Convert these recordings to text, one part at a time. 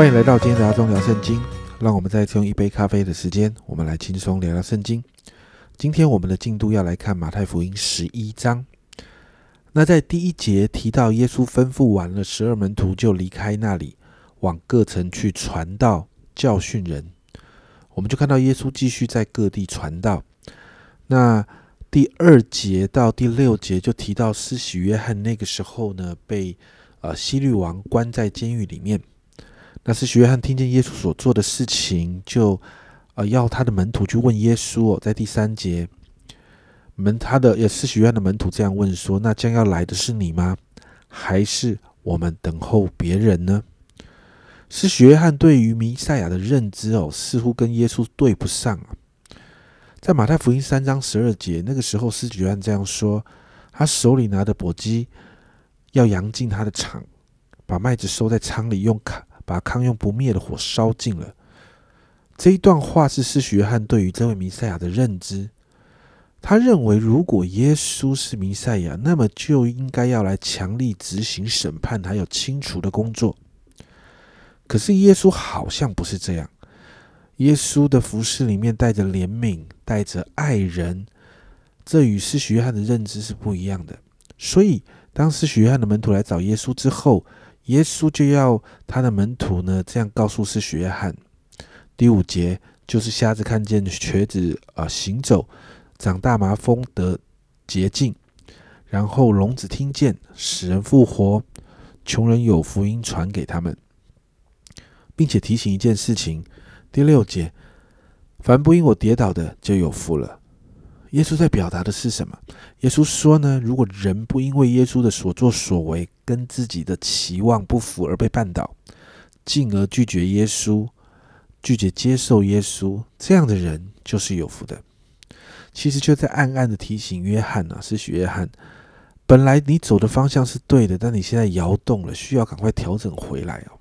欢迎来到今天的阿忠聊圣经。让我们再次用一杯咖啡的时间，我们来轻松聊聊圣经。今天我们的进度要来看马太福音十一章。那在第一节提到，耶稣吩咐完了十二门徒，就离开那里，往各城去传道、教训人。我们就看到耶稣继续在各地传道。那第二节到第六节就提到，施洗约翰那个时候呢，被呃西律王关在监狱里面。那施洗约翰听见耶稣所做的事情，就呃要他的门徒去问耶稣哦。在第三节，门他的也施洗约翰的门徒这样问说：“那将要来的是你吗？还是我们等候别人呢？”施洗约翰对于弥赛亚的认知哦，似乎跟耶稣对不上啊。在马太福音三章十二节，那个时候施洗约翰这样说：“他手里拿的簸箕，要扬进他的场，把麦子收在仓里，用卡。”把康用不灭的火烧尽了。这一段话是施许约翰对于这位弥赛亚的认知。他认为，如果耶稣是弥赛亚，那么就应该要来强力执行审判还有清除的工作。可是耶稣好像不是这样。耶稣的服饰里面带着怜悯，带着爱人，这与施许约翰的认知是不一样的。所以，当施许约翰的门徒来找耶稣之后，耶稣就要他的门徒呢，这样告诉是约翰。第五节就是瞎子看见，瘸子啊行走，长大麻风得洁净，然后聋子听见，使人复活，穷人有福音传给他们，并且提醒一件事情。第六节，凡不因我跌倒的，就有福了。耶稣在表达的是什么？耶稣说呢，如果人不因为耶稣的所作所为跟自己的期望不符而被绊倒，进而拒绝耶稣、拒绝接受耶稣，这样的人就是有福的。其实就在暗暗的提醒约翰呢，是许约翰，本来你走的方向是对的，但你现在摇动了，需要赶快调整回来哦。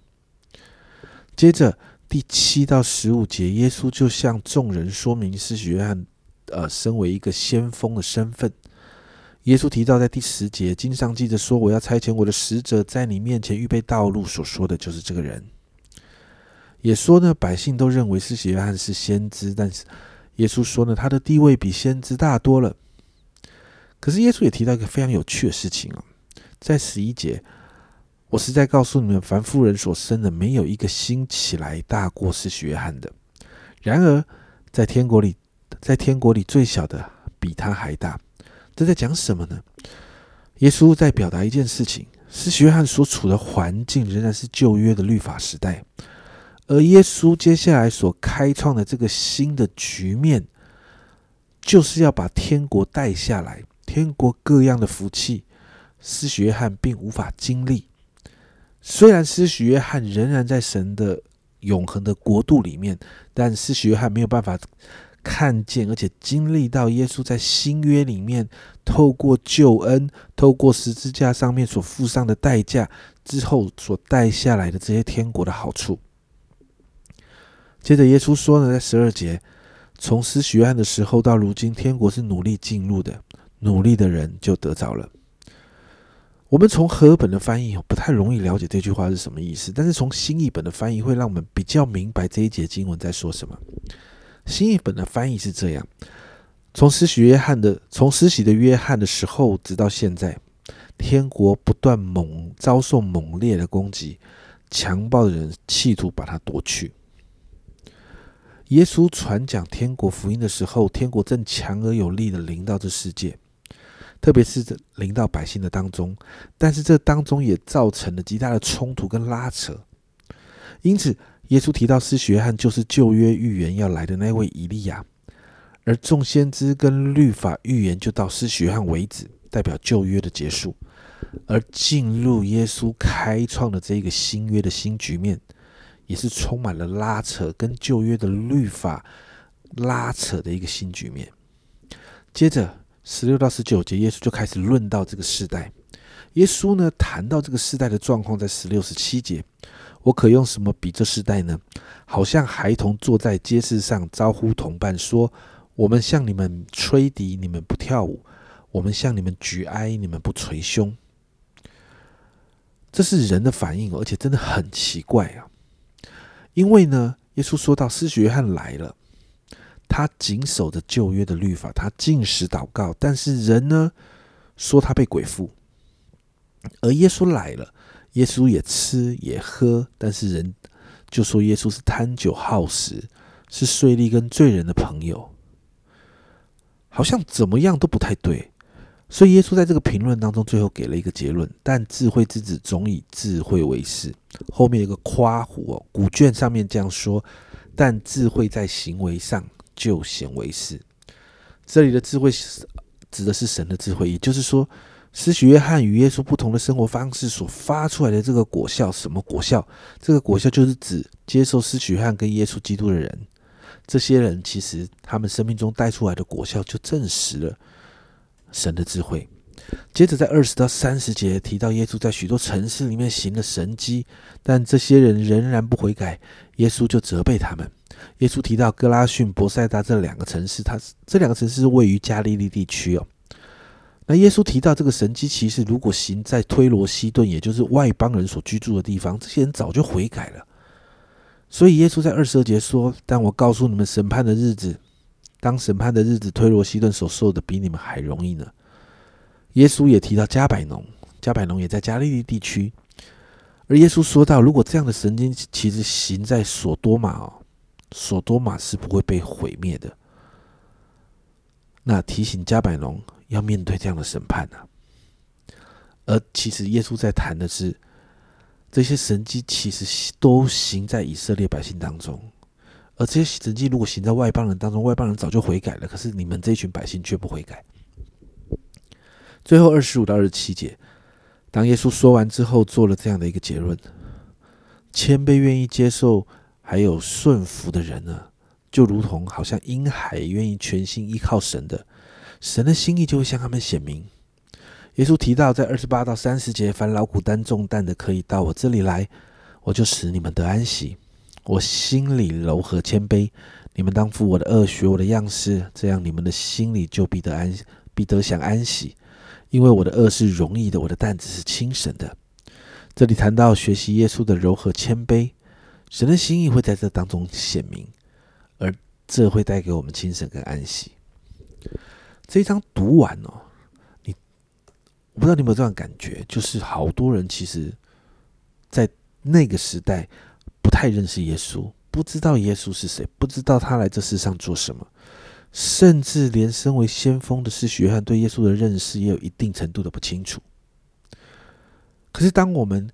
接着第七到十五节，耶稣就向众人说明是许约翰。呃，身为一个先锋的身份，耶稣提到在第十节，经上记着说：“我要差遣我的使者在你面前预备道路。”所说的就是这个人。也说呢，百姓都认为是约翰是先知，但是耶稣说呢，他的地位比先知大多了。可是耶稣也提到一个非常有趣的事情哦，在十一节，我是在告诉你们，凡妇人所生的，没有一个兴起来大过是约翰的。然而在天国里。在天国里最小的比他还大，这在讲什么呢？耶稣在表达一件事情：，是约翰所处的环境仍然是旧约的律法时代，而耶稣接下来所开创的这个新的局面，就是要把天国带下来。天国各样的福气，施洗约翰并无法经历。虽然施洗约翰仍然在神的永恒的国度里面，但施洗约翰没有办法。看见，而且经历到耶稣在新约里面透过救恩、透过十字架上面所付上的代价之后所带下来的这些天国的好处。接着，耶稣说呢，在十二节，从施许愿的时候到如今，天国是努力进入的，努力的人就得着了。我们从和本的翻译不太容易了解这句话是什么意思，但是从新译本的翻译会让我们比较明白这一节经文在说什么。新译本的翻译是这样：从施洗约翰的从施洗的约翰的时候，直到现在，天国不断猛遭受猛烈的攻击，强暴的人企图把它夺去。耶稣传讲天国福音的时候，天国正强而有力的临到这世界，特别是临到百姓的当中。但是这当中也造成了极大的冲突跟拉扯，因此。耶稣提到施洗约翰就是旧约预言要来的那位以利亚，而众先知跟律法预言就到施洗约翰为止，代表旧约的结束，而进入耶稣开创的这个新约的新局面，也是充满了拉扯跟旧约的律法拉扯的一个新局面。接着十六到十九节，耶稣就开始论到这个时代。耶稣呢谈到这个时代的状况，在十六十七节。我可用什么比这世代呢？好像孩童坐在街市上招呼同伴说：“我们向你们吹笛，你们不跳舞；我们向你们举哀，你们不捶胸。”这是人的反应，而且真的很奇怪啊！因为呢，耶稣说到，施洗约翰来了，他谨守着旧约的律法，他进食祷告，但是人呢说他被鬼附，而耶稣来了，耶稣也吃也喝，但是人就说耶稣是贪酒好食，是税吏跟罪人的朋友，好像怎么样都不太对。所以耶稣在这个评论当中，最后给了一个结论：但智慧之子总以智慧为是。后面有个夸胡哦，古卷上面这样说：但智慧在行为上就显为是。这里的智慧指的是神的智慧，也就是说，施洗约翰与耶稣不同的生活方式所发出来的这个果效，什么果效？这个果效就是指接受施洗约翰跟耶稣基督的人，这些人其实他们生命中带出来的果效，就证实了。神的智慧。接着在二十到三十节提到，耶稣在许多城市里面行了神迹，但这些人仍然不悔改，耶稣就责备他们。耶稣提到哥拉逊、博塞达这两个城市，它这两个城市是位于加利利地区哦。那耶稣提到这个神迹，其实如果行在推罗西顿，也就是外邦人所居住的地方，这些人早就悔改了。所以耶稣在二十二节说：“但我告诉你们，审判的日子。”当审判的日子，推罗西顿所受的比你们还容易呢。耶稣也提到加百农，加百农也在加利利地区。而耶稣说到，如果这样的神经其实行在索多玛哦，索多玛是不会被毁灭的。那提醒加百农要面对这样的审判呢？而其实耶稣在谈的是，这些神迹其实都行在以色列百姓当中。而这些神迹如果行在外邦人当中，外邦人早就悔改了。可是你们这群百姓却不悔改。最后二十五到二十七节，当耶稣说完之后，做了这样的一个结论：谦卑、愿意接受，还有顺服的人呢，就如同好像婴孩愿意全心依靠神的，神的心意就会向他们显明。耶稣提到，在二十八到三十节，凡劳苦担重担的，可以到我这里来，我就使你们得安息。我心里柔和谦卑，你们当负我的恶，学我的样式，这样你们的心里就必得安，必得享安息。因为我的恶是容易的，我的担子是轻省的。这里谈到学习耶稣的柔和谦卑，神的心意会在这当中显明，而这会带给我们轻省跟安息。这一章读完哦，你我不知道你有没有这样感觉，就是好多人其实，在那个时代。不太认识耶稣，不知道耶稣是谁，不知道他来这世上做什么，甚至连身为先锋的是约翰对耶稣的认识也有一定程度的不清楚。可是，当我们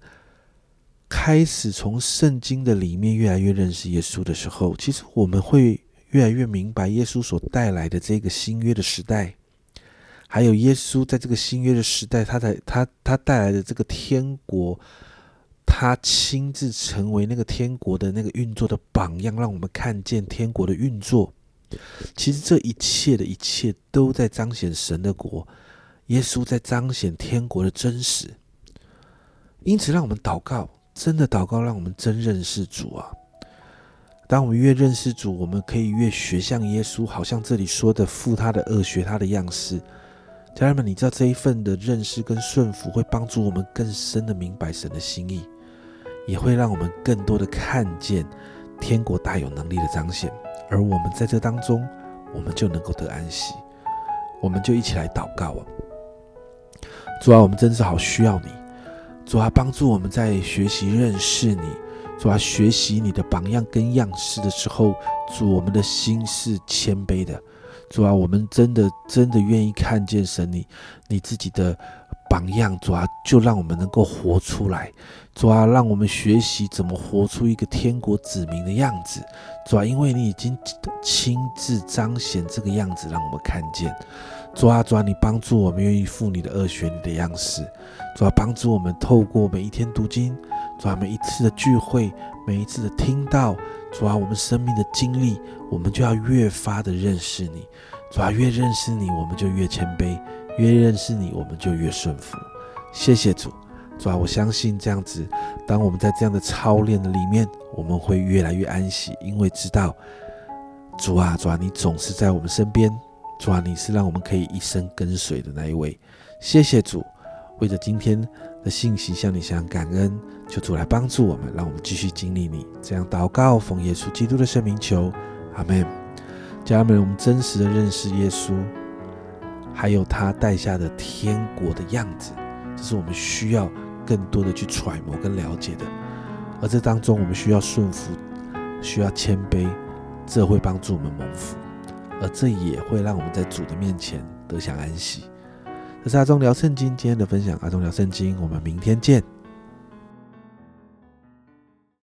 开始从圣经的里面越来越认识耶稣的时候，其实我们会越来越明白耶稣所带来的这个新约的时代，还有耶稣在这个新约的时代，他在他他带来的这个天国。他亲自成为那个天国的那个运作的榜样，让我们看见天国的运作。其实这一切的一切都在彰显神的国，耶稣在彰显天国的真实。因此，让我们祷告，真的祷告，让我们真认识主啊！当我们越认识主，我们可以越学像耶稣，好像这里说的，负他的恶，学他的样式。家人们，你知道这一份的认识跟顺服，会帮助我们更深的明白神的心意。也会让我们更多的看见天国大有能力的彰显，而我们在这当中，我们就能够得安息。我们就一起来祷告啊！主啊，我们真是好需要你。主啊，帮助我们在学习认识你。主啊，学习你的榜样跟样式的时候，主我们的心是谦卑的。主啊，我们真的真的愿意看见神你你自己的。榜样，主啊，就让我们能够活出来，主啊，让我们学习怎么活出一个天国子民的样子，主啊，因为你已经亲自彰显这个样子，让我们看见，主啊，主啊，你帮助我们愿意负你的恶学你的样式，主啊，帮助我们透过每一天读经，主啊，每一次的聚会，每一次的听到，主啊，我们生命的经历，我们就要越发的认识你，主啊，越认识你，我们就越谦卑。越认识你，我们就越顺服。谢谢主，主啊，我相信这样子，当我们在这样的操练的里面，我们会越来越安息，因为知道主啊，主啊，你总是在我们身边，主啊，你是让我们可以一生跟随的那一位。谢谢主，为着今天的信息向你向感恩，求主来帮助我们，让我们继续经历你。这样祷告，奉耶稣基督的圣名求，阿门。家人们，我们真实的认识耶稣，还有他带下的天国的样子，这是我们需要更多的去揣摩跟了解的。而这当中，我们需要顺服，需要谦卑，这会帮助我们蒙福，而这也会让我们在主的面前得享安息。这是阿忠聊圣经今天的分享，阿忠聊圣经，我们明天见。